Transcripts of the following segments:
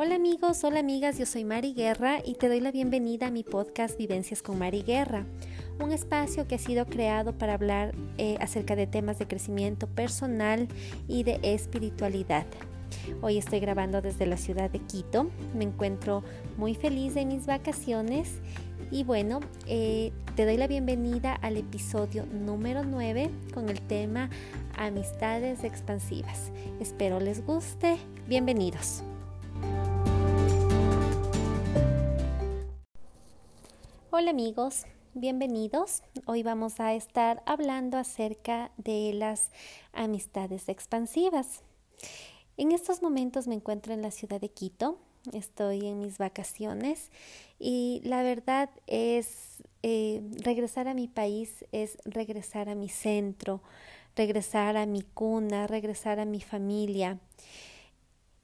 Hola amigos, hola amigas, yo soy Mari Guerra y te doy la bienvenida a mi podcast Vivencias con Mari Guerra, un espacio que ha sido creado para hablar eh, acerca de temas de crecimiento personal y de espiritualidad. Hoy estoy grabando desde la ciudad de Quito, me encuentro muy feliz de mis vacaciones y bueno, eh, te doy la bienvenida al episodio número 9 con el tema Amistades expansivas. Espero les guste. Bienvenidos. Hola amigos, bienvenidos. Hoy vamos a estar hablando acerca de las amistades expansivas. En estos momentos me encuentro en la ciudad de Quito, estoy en mis vacaciones y la verdad es eh, regresar a mi país es regresar a mi centro, regresar a mi cuna, regresar a mi familia.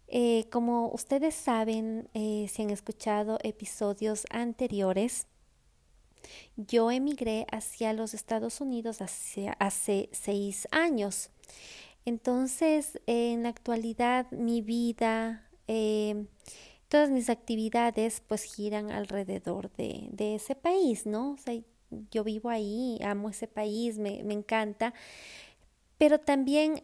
Eh, como ustedes saben, eh, si han escuchado episodios anteriores, yo emigré hacia los Estados Unidos hace, seis años. Entonces, en la actualidad, mi vida, eh, todas mis actividades, pues giran alrededor de, de ese país, ¿no? O sea, yo vivo ahí, amo ese país, me, me encanta, pero también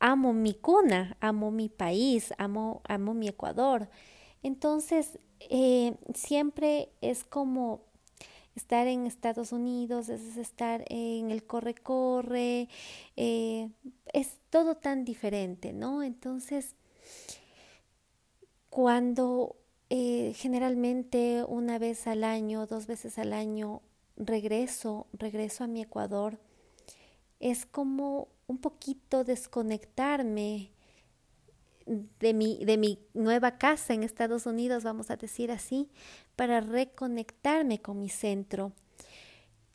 amo mi cuna, amo mi país, amo, amo mi Ecuador. Entonces, eh, siempre es como estar en Estados Unidos, es estar en el corre-corre, eh, es todo tan diferente, ¿no? Entonces, cuando eh, generalmente una vez al año, dos veces al año, regreso, regreso a mi Ecuador, es como un poquito desconectarme de mi, de mi nueva casa en Estados Unidos, vamos a decir así, para reconectarme con mi centro.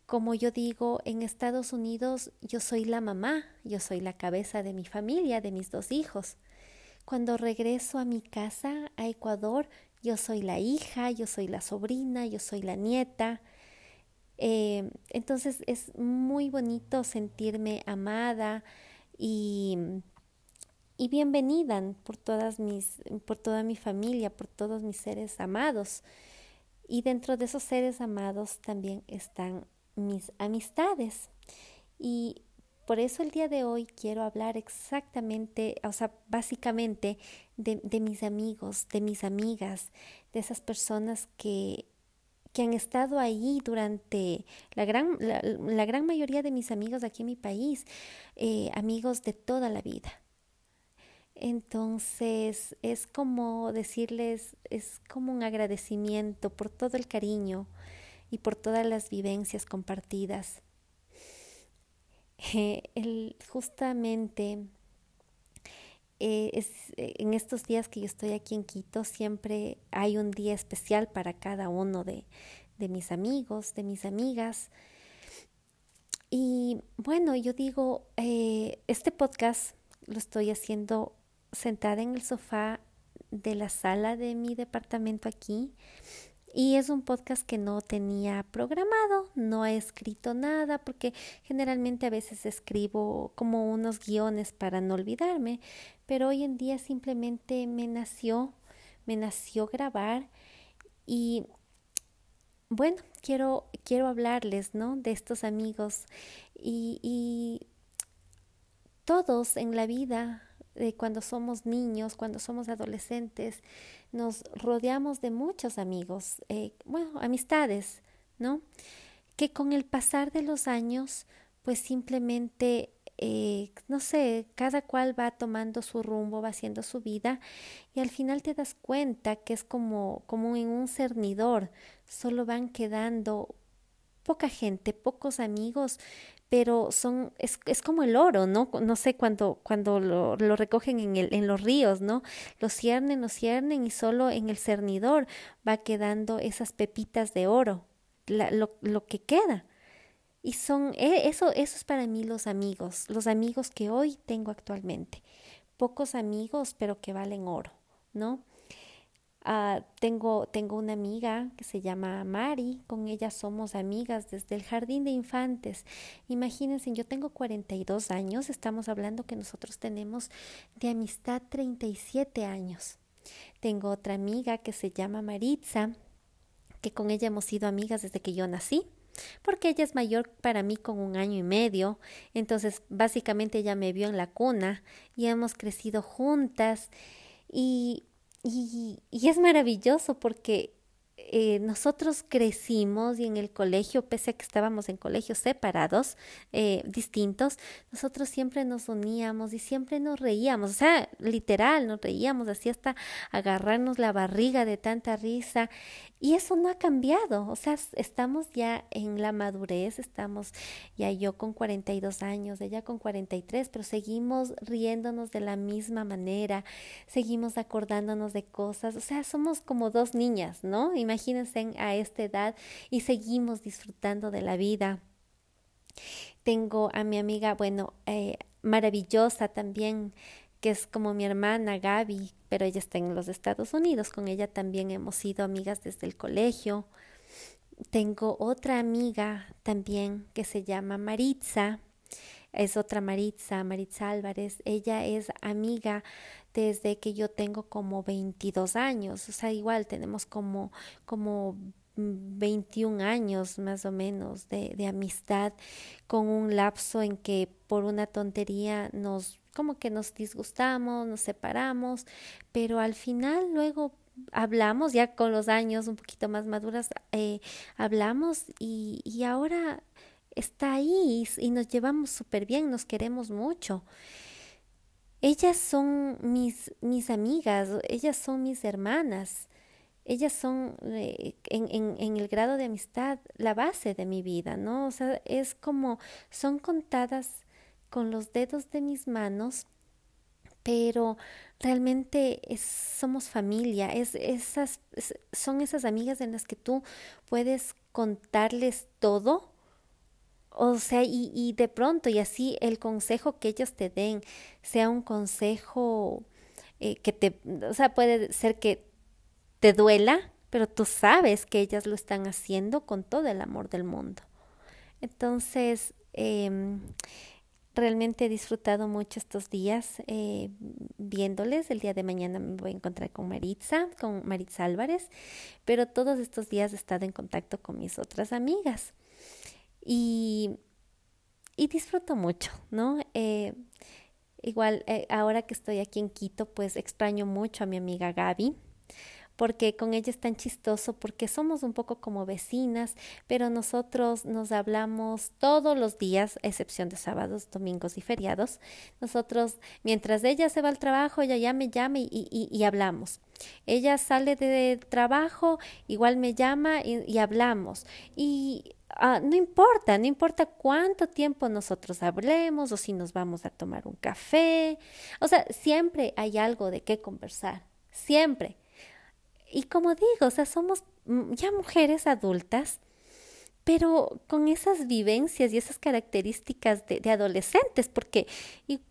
Como yo digo, en Estados Unidos yo soy la mamá, yo soy la cabeza de mi familia, de mis dos hijos. Cuando regreso a mi casa, a Ecuador, yo soy la hija, yo soy la sobrina, yo soy la nieta. Eh, entonces es muy bonito sentirme amada y y bienvenida por todas mis, por toda mi familia, por todos mis seres amados. Y dentro de esos seres amados también están mis amistades. Y por eso el día de hoy quiero hablar exactamente, o sea, básicamente de, de mis amigos, de mis amigas, de esas personas que, que han estado ahí durante la gran, la, gran mayoría de mis amigos aquí en mi país, eh, amigos de toda la vida. Entonces es como decirles, es como un agradecimiento por todo el cariño y por todas las vivencias compartidas. el, justamente eh, es, eh, en estos días que yo estoy aquí en Quito, siempre hay un día especial para cada uno de, de mis amigos, de mis amigas. Y bueno, yo digo, eh, este podcast lo estoy haciendo sentada en el sofá de la sala de mi departamento aquí y es un podcast que no tenía programado, no he escrito nada porque generalmente a veces escribo como unos guiones para no olvidarme, pero hoy en día simplemente me nació, me nació grabar y bueno, quiero, quiero hablarles, ¿no? De estos amigos y, y todos en la vida cuando somos niños, cuando somos adolescentes, nos rodeamos de muchos amigos, eh, bueno, amistades, ¿no? Que con el pasar de los años, pues simplemente, eh, no sé, cada cual va tomando su rumbo, va haciendo su vida y al final te das cuenta que es como, como en un cernidor, solo van quedando poca gente, pocos amigos, pero son, es, es como el oro, ¿no? No sé, cuando, cuando lo, lo recogen en, el, en los ríos, ¿no? Lo ciernen, lo ciernen y solo en el cernidor va quedando esas pepitas de oro, la, lo, lo que queda. Y son, e, eso, eso es para mí los amigos, los amigos que hoy tengo actualmente. Pocos amigos, pero que valen oro, ¿no? Uh, tengo, tengo una amiga que se llama Mari, con ella somos amigas desde el jardín de infantes. Imagínense, yo tengo 42 años, estamos hablando que nosotros tenemos de amistad 37 años. Tengo otra amiga que se llama Maritza, que con ella hemos sido amigas desde que yo nací porque ella es mayor para mí con un año y medio, entonces básicamente ella me vio en la cuna y hemos crecido juntas y, y, y es maravilloso porque eh, nosotros crecimos y en el colegio, pese a que estábamos en colegios separados, eh, distintos, nosotros siempre nos uníamos y siempre nos reíamos, o sea, literal, nos reíamos así hasta agarrarnos la barriga de tanta risa y eso no ha cambiado, o sea, estamos ya en la madurez, estamos ya yo con 42 años, ella con 43, pero seguimos riéndonos de la misma manera, seguimos acordándonos de cosas, o sea, somos como dos niñas, ¿no? Imagínense a esta edad y seguimos disfrutando de la vida. Tengo a mi amiga, bueno, eh, maravillosa también, que es como mi hermana Gaby, pero ella está en los Estados Unidos. Con ella también hemos sido amigas desde el colegio. Tengo otra amiga también que se llama Maritza. Es otra Maritza, Maritza Álvarez. Ella es amiga desde que yo tengo como 22 años. O sea, igual tenemos como, como 21 años más o menos de, de amistad con un lapso en que por una tontería nos como que nos disgustamos, nos separamos, pero al final luego hablamos, ya con los años un poquito más maduras, eh, hablamos y, y ahora está ahí y, nos llevamos súper bien, nos queremos mucho. Ellas son mis, mis amigas, ellas son mis hermanas, ellas son eh, en, en, en, el grado de amistad la base de mi vida, ¿no? O sea, es como, son contadas con los dedos de mis manos, pero realmente somos familia, es, esas, son esas amigas en las que tú puedes contarles todo. O sea, y, y de pronto, y así el consejo que ellos te den sea un consejo eh, que te, o sea, puede ser que te duela, pero tú sabes que ellas lo están haciendo con todo el amor del mundo. Entonces, eh, Realmente he disfrutado mucho estos días eh, viéndoles. El día de mañana me voy a encontrar con Maritza, con Maritza Álvarez, pero todos estos días he estado en contacto con mis otras amigas y, y disfruto mucho, ¿no? Eh, igual, eh, ahora que estoy aquí en Quito, pues extraño mucho a mi amiga Gaby porque con ella es tan chistoso, porque somos un poco como vecinas, pero nosotros nos hablamos todos los días, excepción de sábados, domingos y feriados. Nosotros, mientras ella se va al trabajo, ella ya me llama y, y, y hablamos. Ella sale de trabajo, igual me llama y, hablamos. Y Uh, no importa, no importa cuánto tiempo nosotros hablemos o si nos vamos a tomar un café. O sea, siempre hay algo de qué conversar, siempre. Y como digo, o sea, somos ya mujeres adultas, pero con esas vivencias y esas características de, adolescentes, porque,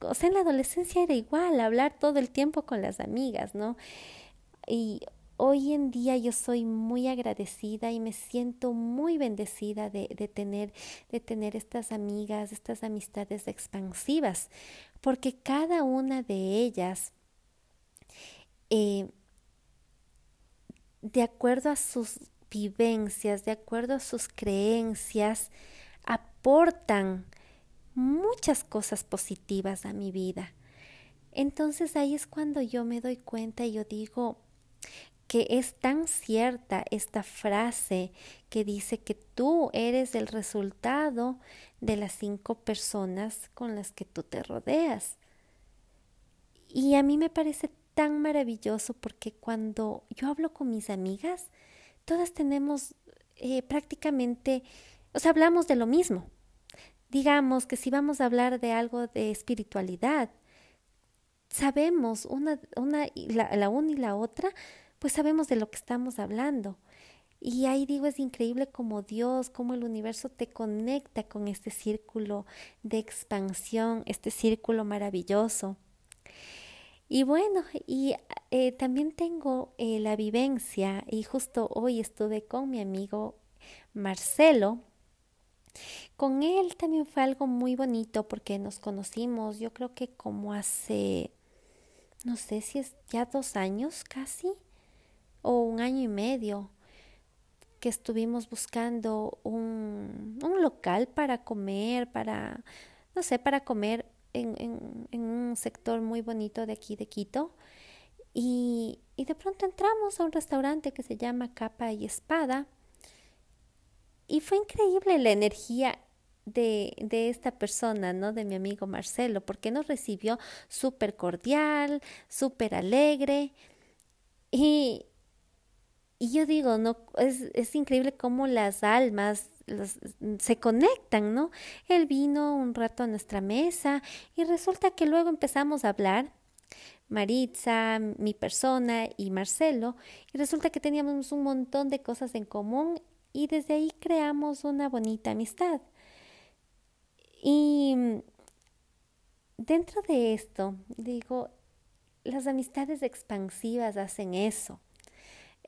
o sea, en la adolescencia era igual, hablar todo el tiempo con las amigas, ¿no? Y hoy en día yo soy muy agradecida y me siento muy bendecida de, de, tener, de tener estas amigas, estas amistades expansivas, porque cada una de ellas eh, de acuerdo a sus vivencias, de acuerdo a sus creencias, aportan muchas cosas positivas a mi vida. Entonces ahí es cuando yo me doy cuenta y yo digo que es tan cierta esta frase que dice que tú eres el resultado de las cinco personas con las que tú te rodeas. Y a mí me parece tan maravilloso porque cuando yo hablo con mis amigas, todas tenemos eh, prácticamente, o sea, hablamos de lo mismo. Digamos que si vamos a hablar de algo de espiritualidad, sabemos una, una la, la una y la otra, pues sabemos de lo que estamos hablando. Y ahí digo, es increíble como Dios, como el universo te conecta con este círculo de expansión, este círculo maravilloso. Y bueno, y eh, también tengo eh, la vivencia, y justo hoy estuve con mi amigo Marcelo. Con él también fue algo muy bonito porque nos conocimos, yo creo que como hace no sé si es ya dos años casi, o un año y medio, que estuvimos buscando un, un local para comer, para, no sé, para comer en, en, un sector muy bonito de aquí de Quito. Y, y de pronto entramos a un restaurante que se llama Capa y Espada. Y fue increíble la energía de, de, esta persona, ¿no? De mi amigo Marcelo, porque nos recibió súper cordial, súper alegre. Y, y yo digo, no, es, es increíble cómo las almas se conectan, ¿no? Él vino un rato a nuestra mesa y resulta que luego empezamos a hablar, Maritza, mi persona y Marcelo, y resulta que teníamos un montón de cosas en común y desde ahí creamos una bonita amistad. Y dentro de esto, digo, las amistades expansivas hacen eso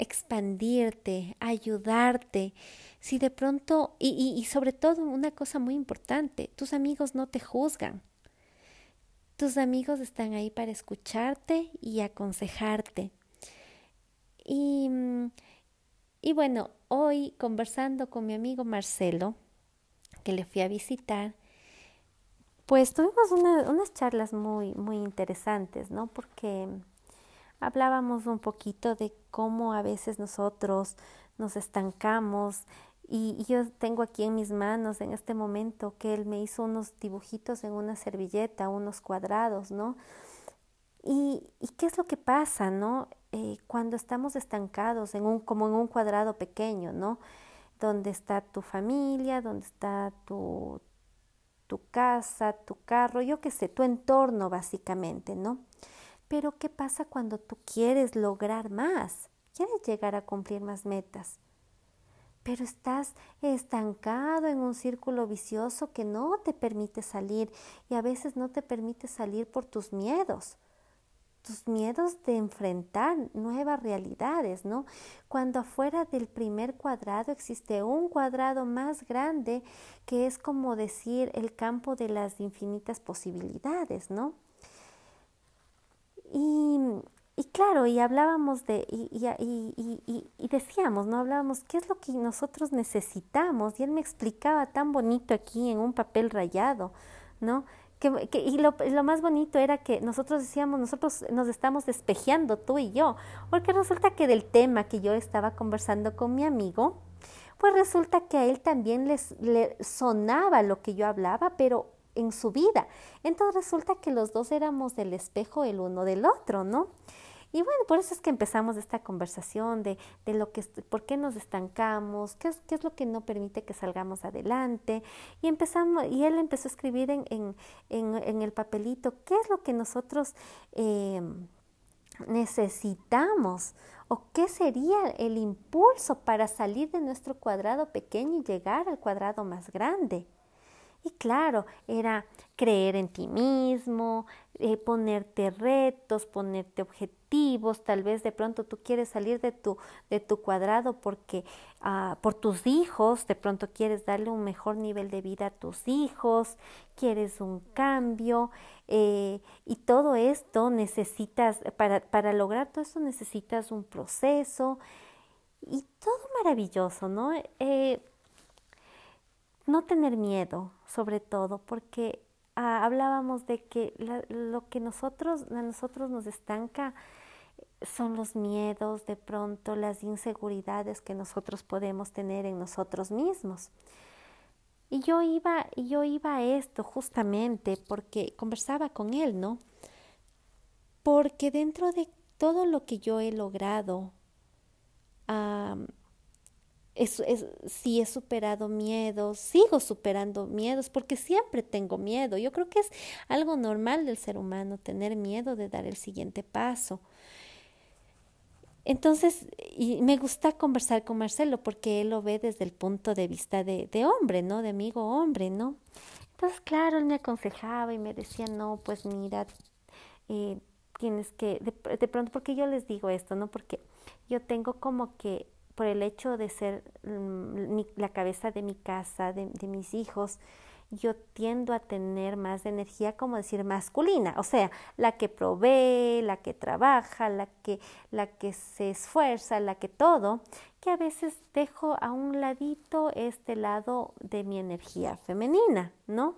expandirte, ayudarte. Si de pronto, y, y, sobre todo una cosa muy importante, tus amigos no te juzgan. Tus amigos están ahí para escucharte y aconsejarte. Y, y bueno, hoy conversando con mi amigo Marcelo, que le fui a visitar, pues tuvimos unas charlas muy, muy interesantes, ¿no? Porque hablábamos un poquito de cómo a veces nosotros nos estancamos y, yo tengo aquí en mis manos en este momento que él me hizo unos dibujitos en una servilleta, unos cuadrados, ¿no? Y, qué es lo que pasa, ¿no? Eh, cuando estamos estancados en un, como en un cuadrado pequeño, ¿no? Donde está tu familia, donde está tu, tu casa, tu carro, yo qué sé, tu entorno básicamente, ¿no? Pero ¿qué pasa cuando tú quieres lograr más? Quieres llegar a cumplir más metas. Pero estás estancado en un círculo vicioso que no te permite salir y a veces no te permite salir por tus miedos tus miedos de enfrentar nuevas realidades, ¿no? Cuando afuera del primer cuadrado existe un cuadrado más grande que es como decir el campo de las infinitas posibilidades, ¿no? Y, y claro, y hablábamos de, y, y, y, decíamos, ¿no? Hablábamos, ¿qué es lo que nosotros necesitamos? Y él me explicaba tan bonito aquí en un papel rayado, ¿no? Que, que, y lo, lo, más bonito era que nosotros decíamos, nosotros nos estamos despejeando, tú y yo, porque resulta que del tema que yo estaba conversando con mi amigo, pues resulta que a él también les, le sonaba lo que yo hablaba, pero en su vida. Entonces resulta que los dos éramos del espejo el uno del otro, ¿no? Y bueno, por eso es que empezamos esta conversación de, de lo que, por qué nos estancamos, qué es, qué es lo que no permite que salgamos adelante. Y empezamos, y él empezó a escribir en, en, en, en el papelito qué es lo que nosotros eh, necesitamos o qué sería el impulso para salir de nuestro cuadrado pequeño y llegar al cuadrado más grande. Y claro, era creer en ti mismo, eh, ponerte retos, ponerte objetivos, tal vez de pronto tú quieres salir de tu, de tu cuadrado porque uh, por tus hijos, de pronto quieres darle un mejor nivel de vida a tus hijos, quieres un cambio eh, y todo esto necesitas, para, para lograr todo esto necesitas un proceso y todo maravilloso, ¿no? Eh, no tener miedo, sobre todo, porque ah, hablábamos de que lo que nosotros, a nosotros nos estanca son los miedos, de pronto las inseguridades que nosotros podemos tener en nosotros mismos. Y yo iba, yo iba a esto justamente porque conversaba con él, ¿no? Porque dentro de todo lo que yo he logrado, es, si he superado miedos, sigo superando miedos, porque siempre tengo miedo. Yo creo que es algo normal del ser humano tener miedo de dar el siguiente paso. Entonces, y me gusta conversar con Marcelo porque él lo ve desde el punto de vista de, hombre, ¿no? De amigo hombre, ¿no? Entonces, claro, él me aconsejaba y me decía, no, pues mira, eh, tienes que, de, de pronto, porque yo les digo esto, ¿no? Porque yo tengo como que por el hecho de ser mm, la cabeza de mi casa, de, mis hijos, yo tiendo a tener más energía, como decir, masculina, o sea, la que provee, la que trabaja, la que, la que se esfuerza, la que todo, que a veces dejo a un ladito este lado de mi energía femenina, ¿no?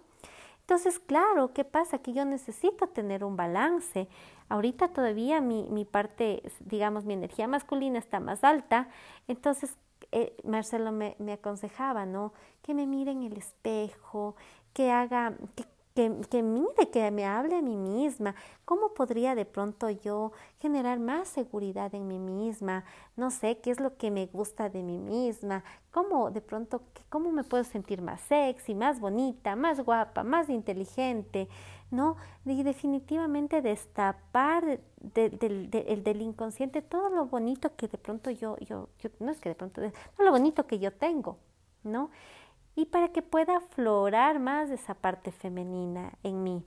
Entonces, claro, ¿qué pasa? Que yo necesito tener un balance. Ahorita todavía mi, mi parte, digamos, mi energía masculina está más alta, entonces eh, Marcelo me, aconsejaba, ¿no? Que me mire en el espejo, que haga, que, que, que, mire, que me hable a mí misma, cómo podría de pronto yo generar más seguridad en mí misma, no sé, qué es lo que me gusta de mí misma, cómo de pronto, cómo me puedo sentir más sexy, más bonita, más guapa, más inteligente, ¿no? Y definitivamente destapar del inconsciente todo lo bonito que de pronto yo, yo, no es que de pronto, lo bonito que yo tengo, ¿no? y para que pueda aflorar más esa parte femenina en mí,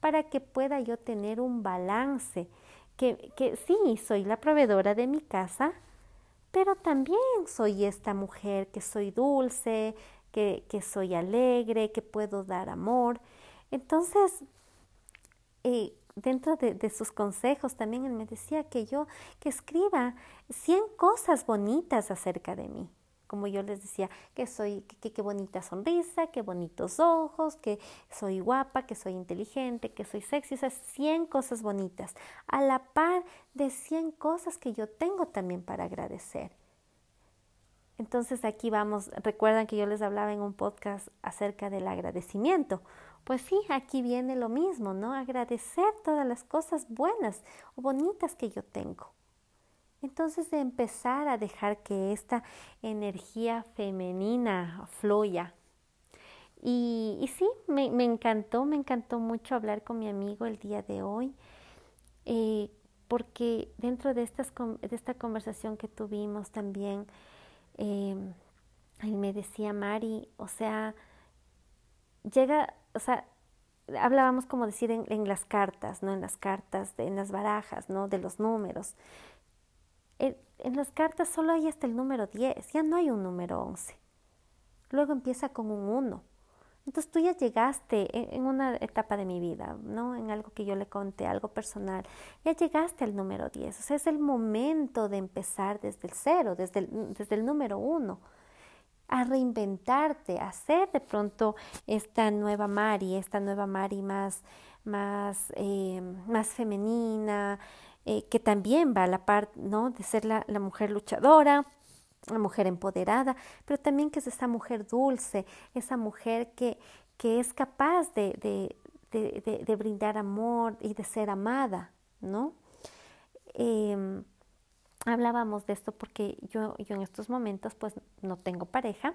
para que pueda yo tener un balance, que, que sí, soy la proveedora de mi casa, pero también soy esta mujer que soy dulce, que, que soy alegre, que puedo dar amor. Entonces, eh, dentro de, sus consejos también él me decía que yo que escriba 100 cosas bonitas acerca de mí como yo les decía, que soy, que qué bonita sonrisa, qué bonitos ojos, que soy guapa, que soy inteligente, que soy sexy, esas 100 cosas bonitas, a la par de 100 cosas que yo tengo también para agradecer. Entonces aquí vamos, recuerdan que yo les hablaba en un podcast acerca del agradecimiento. Pues sí, aquí viene lo mismo, ¿no? Agradecer todas las cosas buenas o bonitas que yo tengo. Entonces de empezar a dejar que esta energía femenina fluya. Y, sí, me, me, encantó, me encantó mucho hablar con mi amigo el día de hoy, eh, porque dentro de, estas, de esta conversación que tuvimos también, eh, él me decía, Mari, o sea, llega, o sea, hablábamos como decir en, las cartas, ¿no? En las cartas, en las barajas, ¿no? De los números en, las cartas solo hay hasta el número 10, ya no hay un número 11. Luego empieza con un 1. Entonces tú ya llegaste en, una etapa de mi vida, ¿no? En algo que yo le conté, algo personal. Ya llegaste al número 10. O sea, es el momento de empezar desde el cero, desde el, desde el número 1 a reinventarte, a ser de pronto esta nueva Mari, esta nueva Mari más, más, eh, más femenina, eh, que también va a la par ¿no? de ser la, la, mujer luchadora, la mujer empoderada, pero también que es esa mujer dulce, esa mujer que, que es capaz de, de, de, brindar amor y de ser amada, ¿no? Eh, hablábamos de esto porque yo, yo en estos momentos pues no tengo pareja,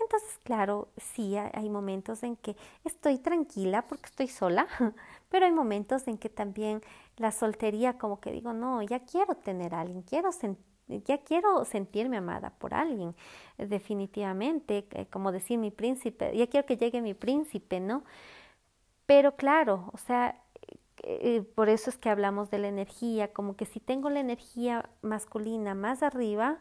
entonces, claro, sí, hay momentos en que estoy tranquila porque estoy sola, pero hay momentos en que también la soltería como que digo, no, ya quiero tener a alguien, quiero ya quiero sentirme amada por alguien, definitivamente, eh, como decir mi príncipe, ya quiero que llegue mi príncipe, ¿no? Pero claro, o sea, eh, por eso es que hablamos de la energía, como que si tengo la energía masculina más arriba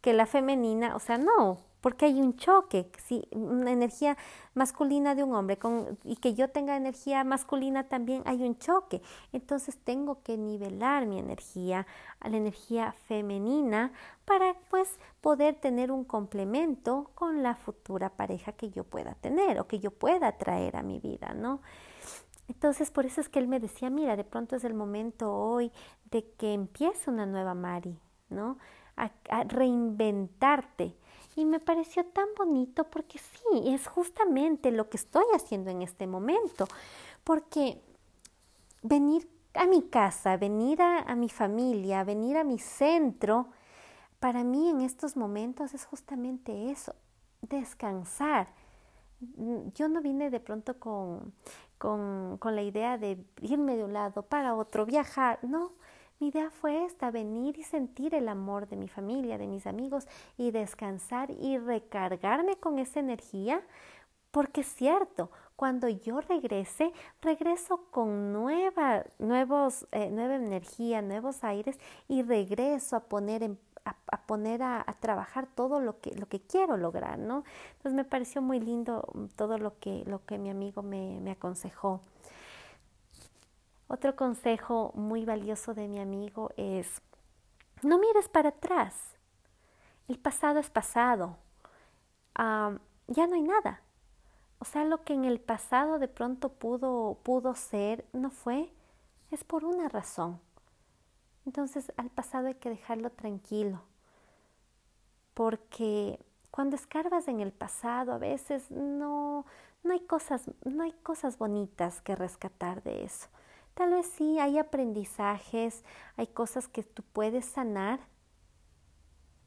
que la femenina, o sea, no, porque hay un choque, si una energía masculina de un hombre con, y que yo tenga energía masculina también hay un choque. Entonces tengo que nivelar mi energía a la energía femenina para pues poder tener un complemento con la futura pareja que yo pueda tener o que yo pueda traer a mi vida, ¿no? Entonces, por eso es que él me decía, mira, de pronto es el momento hoy de que empiece una nueva Mari, ¿no? a, a reinventarte y me pareció tan bonito porque sí, es justamente lo que estoy haciendo en este momento. Porque venir a mi casa, venir a, mi familia, venir a mi centro, para mí en estos momentos es justamente eso, descansar. Yo no vine de pronto con, con, con la idea de irme de un lado para otro, viajar, no. Mi idea fue esta, venir y sentir el amor de mi familia, de mis amigos y descansar y recargarme con esa energía, porque es cierto, cuando yo regrese, regreso con nueva, nuevos, eh, nueva energía, nuevos aires y regreso a poner en, poner a, trabajar todo lo que, lo que quiero lograr, ¿no? Entonces me pareció muy lindo todo lo que, lo que mi amigo me, me aconsejó. Otro consejo muy valioso de mi amigo es, no mires para atrás. El pasado es pasado. ya no hay nada. O sea, lo que en el pasado de pronto pudo, pudo ser, no fue, es por una razón. Entonces al pasado hay que dejarlo tranquilo, porque cuando escarbas en el pasado a veces no, no, hay cosas, no hay cosas bonitas que rescatar de eso. Tal vez sí hay aprendizajes, hay cosas que tú puedes sanar,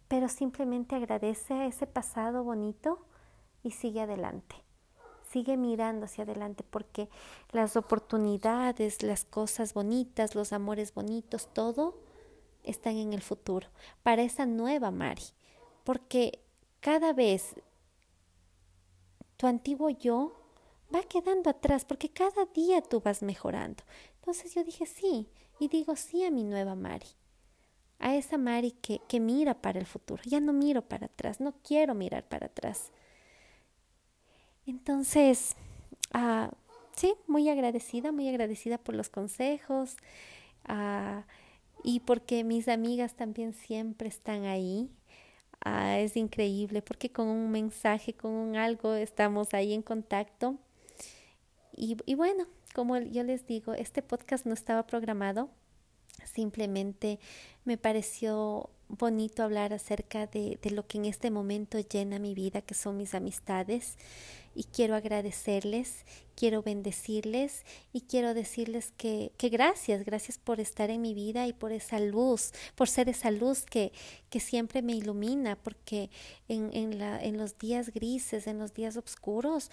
pero simplemente agradece a ese pasado bonito y sigue adelante sigue mirando hacia adelante porque las oportunidades, las cosas bonitas, los amores bonitos, todo están en el futuro para esa nueva Mari. Porque cada vez tu antiguo yo va quedando atrás porque cada día tú vas mejorando. Entonces yo dije sí y digo sí a mi nueva Mari. A esa Mari que, que mira para el futuro. Ya no miro para atrás, no quiero mirar para atrás. Entonces, ah, sí, muy agradecida, muy agradecida por los consejos ah, y porque mis amigas también siempre están ahí. Ah, es increíble porque con un mensaje, con un algo, estamos ahí en contacto. Y, y bueno, como yo les digo, este podcast no estaba programado, simplemente me pareció bonito hablar acerca de, de, lo que en este momento llena mi vida, que son mis amistades. Y quiero agradecerles, quiero bendecirles y quiero decirles que, que gracias, gracias por estar en mi vida y por esa luz, por ser esa luz que, que siempre me ilumina, porque en, en, la, en los días grises, en los días oscuros,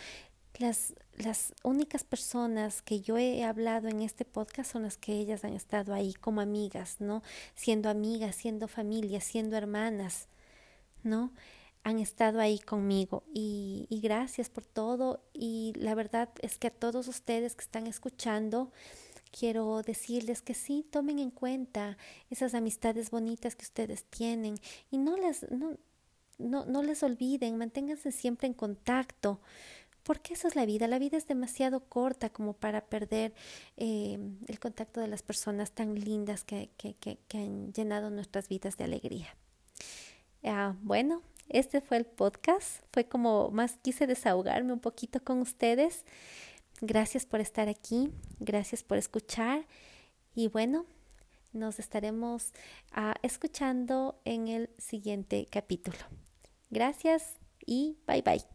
las, las únicas personas que yo he hablado en este podcast son las que ellas han estado ahí como amigas, ¿no? Siendo amigas, siendo familia, siendo hermanas, ¿no? Han estado ahí conmigo y, gracias por todo y la verdad es que a todos ustedes que están escuchando, quiero decirles que sí, tomen en cuenta esas amistades bonitas que ustedes tienen y no las, no, no, no les olviden, manténganse siempre en contacto porque eso es la vida. La vida es demasiado corta como para perder eh, el contacto de las personas tan lindas que, han llenado nuestras vidas de alegría. Ah, bueno, este fue el podcast. Fue como más quise desahogarme un poquito con ustedes. Gracias por estar aquí. Gracias por escuchar. Y bueno, nos estaremos ah, escuchando en el siguiente capítulo. Gracias y bye bye.